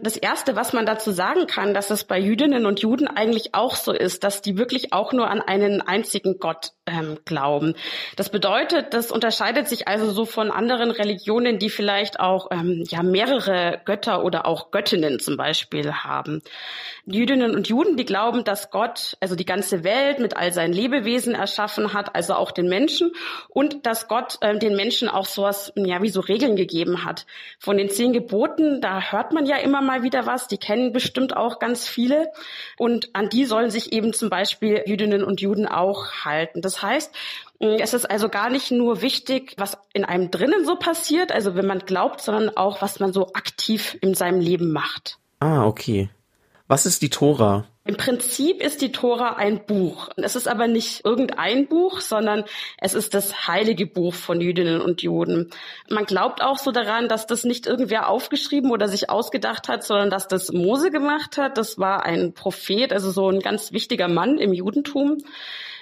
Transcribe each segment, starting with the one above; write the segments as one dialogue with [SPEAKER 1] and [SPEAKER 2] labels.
[SPEAKER 1] Das Erste, was man dazu sagen kann, dass es bei Jüdinnen und Juden eigentlich auch so ist, dass die wirklich auch nur an einen einzigen Gott ähm, glauben. Das bedeutet, das unterscheidet sich also so von anderen Religionen, die vielleicht auch ähm, ja mehrere Götter oder auch Göttinnen zum Beispiel haben. Jüdinnen und Juden, die glauben, dass Gott also die ganze Welt mit all seinen Lebewesen erschaffen hat, also auch den Menschen, und dass Gott äh, den Menschen auch sowas ja wie so Regeln gegeben hat. Von den zehn Geboten, da hört man ja immer mal wieder was, die kennen bestimmt auch ganz viele. Und an die sollen sich eben zum Beispiel Jüdinnen und Juden auch halten. Das heißt, es ist also gar nicht nur wichtig, was in einem drinnen so passiert, also wenn man glaubt, sondern auch, was man so aktiv in seinem Leben macht.
[SPEAKER 2] Ah, okay. Was ist die Tora?
[SPEAKER 1] Im Prinzip ist die Tora ein Buch. Es ist aber nicht irgendein Buch, sondern es ist das heilige Buch von Jüdinnen und Juden. Man glaubt auch so daran, dass das nicht irgendwer aufgeschrieben oder sich ausgedacht hat, sondern dass das Mose gemacht hat. Das war ein Prophet, also so ein ganz wichtiger Mann im Judentum.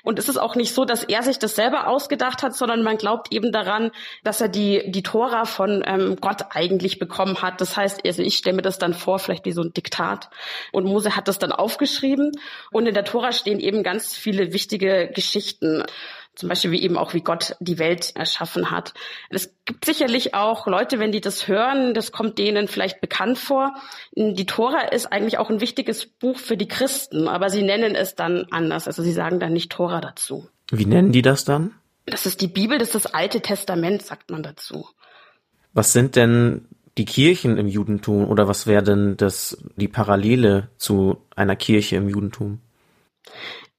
[SPEAKER 1] Und es ist auch nicht so, dass er sich das selber ausgedacht hat, sondern man glaubt eben daran, dass er die, die Tora von ähm, Gott eigentlich bekommen hat. Das heißt, also ich stelle mir das dann vor, vielleicht wie so ein Diktat. Und Mose hat das dann aufgeschrieben. Und in der Tora stehen eben ganz viele wichtige Geschichten. Zum Beispiel wie eben auch, wie Gott die Welt erschaffen hat. Es gibt sicherlich auch Leute, wenn die das hören, das kommt denen vielleicht bekannt vor. Die Tora ist eigentlich auch ein wichtiges Buch für die Christen, aber sie nennen es dann anders. Also sie sagen dann nicht Tora dazu.
[SPEAKER 2] Wie nennen die das dann?
[SPEAKER 1] Das ist die Bibel, das ist das Alte Testament, sagt man dazu.
[SPEAKER 2] Was sind denn die Kirchen im Judentum oder was wäre denn das, die Parallele zu einer Kirche im Judentum?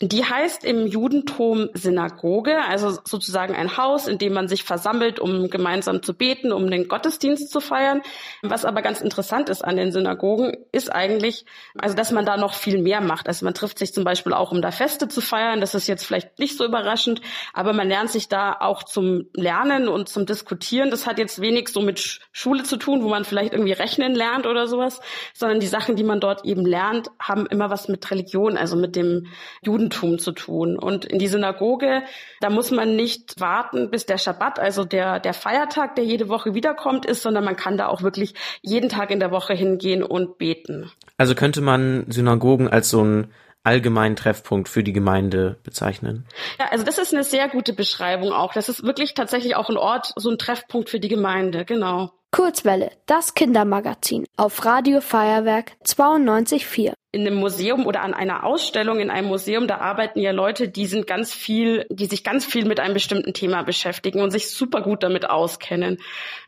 [SPEAKER 1] Die heißt im Judentum Synagoge, also sozusagen ein Haus, in dem man sich versammelt, um gemeinsam zu beten, um den Gottesdienst zu feiern. Was aber ganz interessant ist an den Synagogen, ist eigentlich, also dass man da noch viel mehr macht. Also man trifft sich zum Beispiel auch, um da Feste zu feiern. Das ist jetzt vielleicht nicht so überraschend, aber man lernt sich da auch zum Lernen und zum Diskutieren. Das hat jetzt wenig so mit Schule zu tun, wo man vielleicht irgendwie rechnen lernt oder sowas, sondern die Sachen, die man dort eben lernt, haben immer was mit Religion, also mit dem Judentum Judentum zu tun. Und in die Synagoge, da muss man nicht warten, bis der Schabbat, also der, der Feiertag, der jede Woche wiederkommt, ist, sondern man kann da auch wirklich jeden Tag in der Woche hingehen und beten.
[SPEAKER 2] Also könnte man Synagogen als so ein allgemeinen Treffpunkt für die Gemeinde bezeichnen.
[SPEAKER 1] Ja, also das ist eine sehr gute Beschreibung auch. Das ist wirklich tatsächlich auch ein Ort, so ein Treffpunkt für die Gemeinde, genau.
[SPEAKER 3] Kurzwelle, das Kindermagazin auf Radio Feuerwerk 92.4
[SPEAKER 1] in einem Museum oder an einer Ausstellung in einem Museum, da arbeiten ja Leute, die sind ganz viel, die sich ganz viel mit einem bestimmten Thema beschäftigen und sich super gut damit auskennen.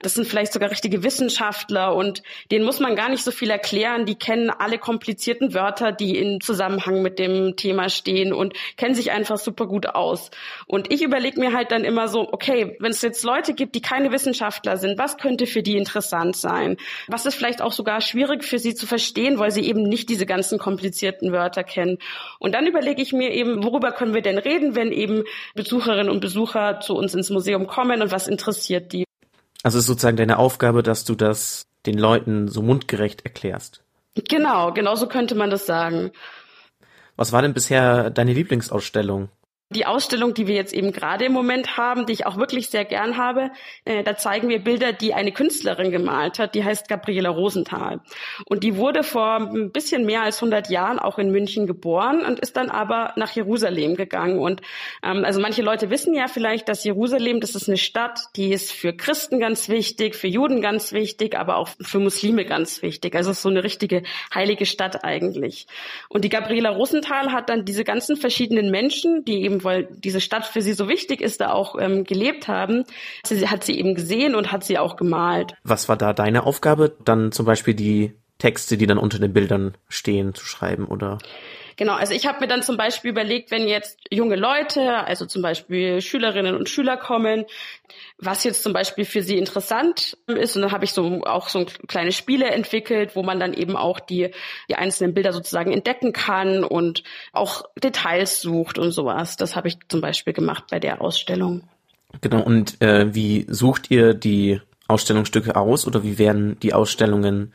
[SPEAKER 1] Das sind vielleicht sogar richtige Wissenschaftler und denen muss man gar nicht so viel erklären. Die kennen alle komplizierten Wörter, die in Zusammenhang mit dem Thema stehen und kennen sich einfach super gut aus. Und ich überlege mir halt dann immer so, okay, wenn es jetzt Leute gibt, die keine Wissenschaftler sind, was könnte für die interessant sein? Was ist vielleicht auch sogar schwierig für sie zu verstehen, weil sie eben nicht diese ganzen ganzen komplizierten Wörter kennen. Und dann überlege ich mir eben, worüber können wir denn reden, wenn eben Besucherinnen und Besucher zu uns ins Museum kommen und was interessiert die.
[SPEAKER 2] Also ist sozusagen deine Aufgabe, dass du das den Leuten so mundgerecht erklärst.
[SPEAKER 1] Genau, genau so könnte man das sagen.
[SPEAKER 2] Was war denn bisher deine Lieblingsausstellung?
[SPEAKER 1] Die Ausstellung, die wir jetzt eben gerade im Moment haben, die ich auch wirklich sehr gern habe, äh, da zeigen wir Bilder, die eine Künstlerin gemalt hat, die heißt Gabriela Rosenthal. Und die wurde vor ein bisschen mehr als 100 Jahren auch in München geboren und ist dann aber nach Jerusalem gegangen. Und ähm, also manche Leute wissen ja vielleicht, dass Jerusalem, das ist eine Stadt, die ist für Christen ganz wichtig, für Juden ganz wichtig, aber auch für Muslime ganz wichtig. Also es ist so eine richtige heilige Stadt eigentlich. Und die Gabriela Rosenthal hat dann diese ganzen verschiedenen Menschen, die eben weil diese Stadt für sie so wichtig ist, da auch ähm, gelebt haben. Sie hat sie eben gesehen und hat sie auch gemalt.
[SPEAKER 2] Was war da deine Aufgabe? Dann zum Beispiel die Texte, die dann unter den Bildern stehen, zu schreiben oder?
[SPEAKER 1] Genau, also ich habe mir dann zum Beispiel überlegt, wenn jetzt junge Leute, also zum Beispiel Schülerinnen und Schüler kommen, was jetzt zum Beispiel für sie interessant ist. Und dann habe ich so auch so kleine Spiele entwickelt, wo man dann eben auch die, die einzelnen Bilder sozusagen entdecken kann und auch Details sucht und sowas. Das habe ich zum Beispiel gemacht bei der Ausstellung.
[SPEAKER 2] Genau, und äh, wie sucht ihr die Ausstellungsstücke aus oder wie werden die Ausstellungen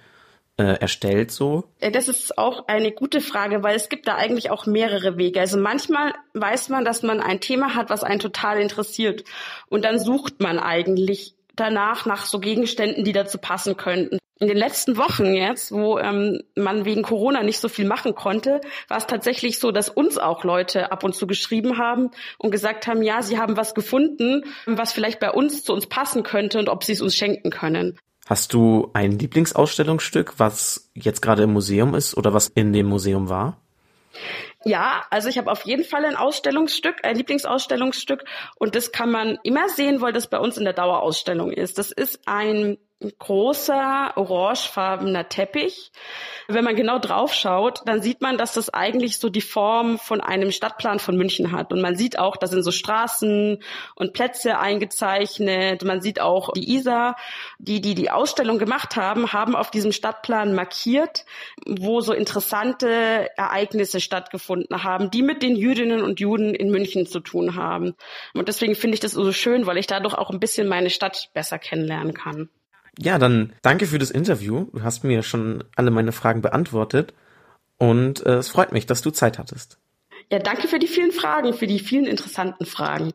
[SPEAKER 2] erstellt so?
[SPEAKER 1] Äh, das ist auch eine gute Frage, weil es gibt da eigentlich auch mehrere Wege. Also manchmal weiß man, dass man ein Thema hat, was einen total interessiert. Und dann sucht man eigentlich danach nach so Gegenständen, die dazu passen könnten. In den letzten Wochen jetzt, wo ähm, man wegen Corona nicht so viel machen konnte, war es tatsächlich so, dass uns auch Leute ab und zu geschrieben haben und gesagt haben, ja, sie haben was gefunden, was vielleicht bei uns zu uns passen könnte und ob sie es uns schenken können.
[SPEAKER 2] Hast du ein Lieblingsausstellungsstück, was jetzt gerade im Museum ist oder was in dem Museum war?
[SPEAKER 1] Ja, also ich habe auf jeden Fall ein Ausstellungsstück, ein Lieblingsausstellungsstück und das kann man immer sehen, weil das bei uns in der Dauerausstellung ist. Das ist ein großer orangefarbener Teppich. Wenn man genau drauf schaut, dann sieht man, dass das eigentlich so die Form von einem Stadtplan von München hat. Und man sieht auch, da sind so Straßen und Plätze eingezeichnet. Man sieht auch die Isar, die, die die Ausstellung gemacht haben, haben auf diesem Stadtplan markiert, wo so interessante Ereignisse stattgefunden haben, die mit den Jüdinnen und Juden in München zu tun haben. Und deswegen finde ich das so schön, weil ich dadurch auch ein bisschen meine Stadt besser kennenlernen kann.
[SPEAKER 2] Ja, dann danke für das Interview. Du hast mir schon alle meine Fragen beantwortet und äh, es freut mich, dass du Zeit hattest.
[SPEAKER 1] Ja, danke für die vielen Fragen, für die vielen interessanten Fragen.